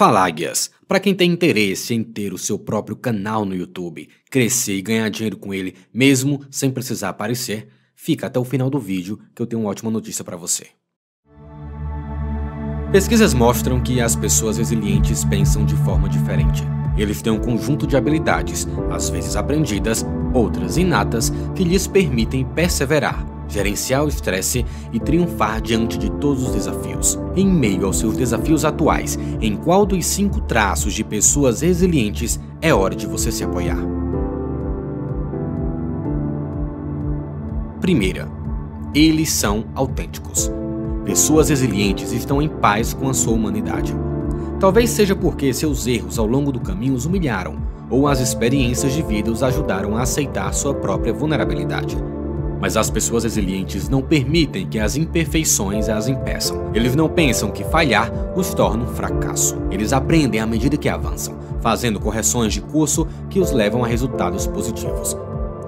Fala Águias! Para quem tem interesse em ter o seu próprio canal no YouTube, crescer e ganhar dinheiro com ele, mesmo sem precisar aparecer, fica até o final do vídeo que eu tenho uma ótima notícia para você. Pesquisas mostram que as pessoas resilientes pensam de forma diferente. Eles têm um conjunto de habilidades, às vezes aprendidas, outras inatas, que lhes permitem perseverar, gerenciar o estresse e triunfar diante de todos os desafios. Em meio aos seus desafios atuais, em qual dos cinco traços de pessoas resilientes é hora de você se apoiar? Primeira, eles são autênticos. Pessoas resilientes estão em paz com a sua humanidade. Talvez seja porque seus erros ao longo do caminho os humilharam, ou as experiências de vida os ajudaram a aceitar sua própria vulnerabilidade. Mas as pessoas resilientes não permitem que as imperfeições as impeçam. Eles não pensam que falhar os torna um fracasso. Eles aprendem à medida que avançam, fazendo correções de curso que os levam a resultados positivos.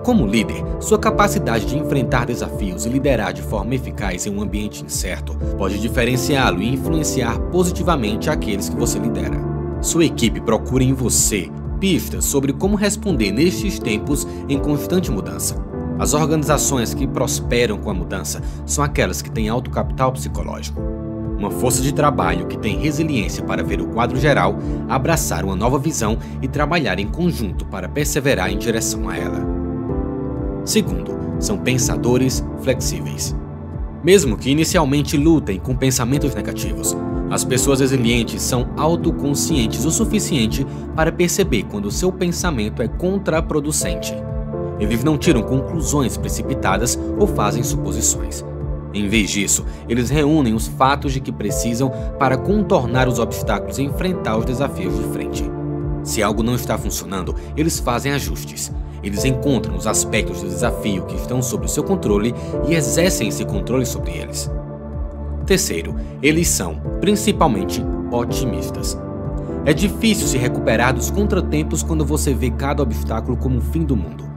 Como líder, sua capacidade de enfrentar desafios e liderar de forma eficaz em um ambiente incerto pode diferenciá-lo e influenciar positivamente aqueles que você lidera. Sua equipe procura em você pistas sobre como responder nestes tempos em constante mudança. As organizações que prosperam com a mudança são aquelas que têm alto capital psicológico. Uma força de trabalho que tem resiliência para ver o quadro geral, abraçar uma nova visão e trabalhar em conjunto para perseverar em direção a ela. Segundo, são pensadores flexíveis. Mesmo que inicialmente lutem com pensamentos negativos, as pessoas resilientes são autoconscientes o suficiente para perceber quando seu pensamento é contraproducente eles não tiram conclusões precipitadas ou fazem suposições. Em vez disso, eles reúnem os fatos de que precisam para contornar os obstáculos e enfrentar os desafios de frente. Se algo não está funcionando, eles fazem ajustes. Eles encontram os aspectos do desafio que estão sob o seu controle e exercem esse controle sobre eles. Terceiro, eles são, principalmente, otimistas. É difícil se recuperar dos contratempos quando você vê cada obstáculo como o fim do mundo.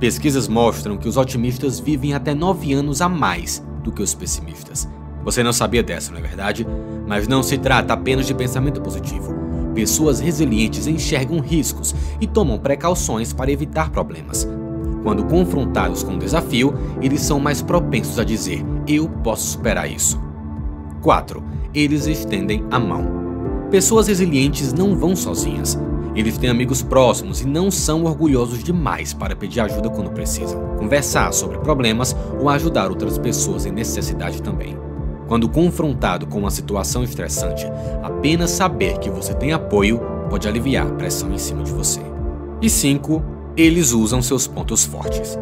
Pesquisas mostram que os otimistas vivem até 9 anos a mais do que os pessimistas. Você não sabia dessa, não é verdade? Mas não se trata apenas de pensamento positivo. Pessoas resilientes enxergam riscos e tomam precauções para evitar problemas. Quando confrontados com um desafio, eles são mais propensos a dizer: Eu posso superar isso. 4. Eles estendem a mão. Pessoas resilientes não vão sozinhas. Eles têm amigos próximos e não são orgulhosos demais para pedir ajuda quando precisam, conversar sobre problemas ou ajudar outras pessoas em necessidade também. Quando confrontado com uma situação estressante, apenas saber que você tem apoio pode aliviar a pressão em cima de você. E 5. Eles usam seus pontos fortes.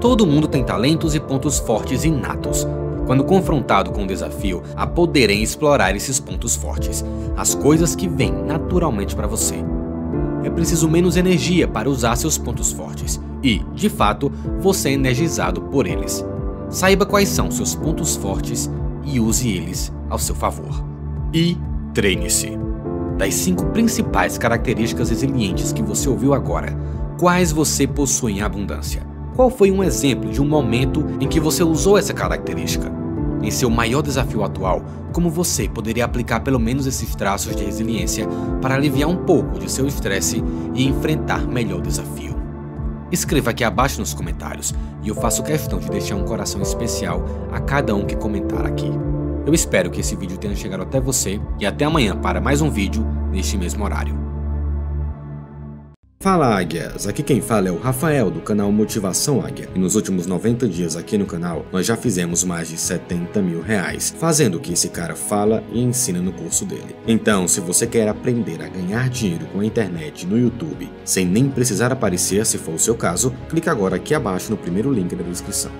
Todo mundo tem talentos e pontos fortes inatos. Quando confrontado com um desafio, a poderem explorar esses pontos fortes, as coisas que vêm naturalmente para você é preciso menos energia para usar seus pontos fortes e, de fato, você é energizado por eles. Saiba quais são seus pontos fortes e use eles ao seu favor. E treine-se. Das cinco principais características resilientes que você ouviu agora, quais você possui em abundância? Qual foi um exemplo de um momento em que você usou essa característica? Em seu maior desafio atual, como você poderia aplicar pelo menos esses traços de resiliência para aliviar um pouco de seu estresse e enfrentar melhor o desafio? Escreva aqui abaixo nos comentários e eu faço questão de deixar um coração especial a cada um que comentar aqui. Eu espero que esse vídeo tenha chegado até você e até amanhã para mais um vídeo neste mesmo horário. Fala Águias, aqui quem fala é o Rafael do canal Motivação Águia e nos últimos 90 dias aqui no canal nós já fizemos mais de 70 mil reais fazendo o que esse cara fala e ensina no curso dele. Então se você quer aprender a ganhar dinheiro com a internet no YouTube sem nem precisar aparecer se for o seu caso, clique agora aqui abaixo no primeiro link da descrição.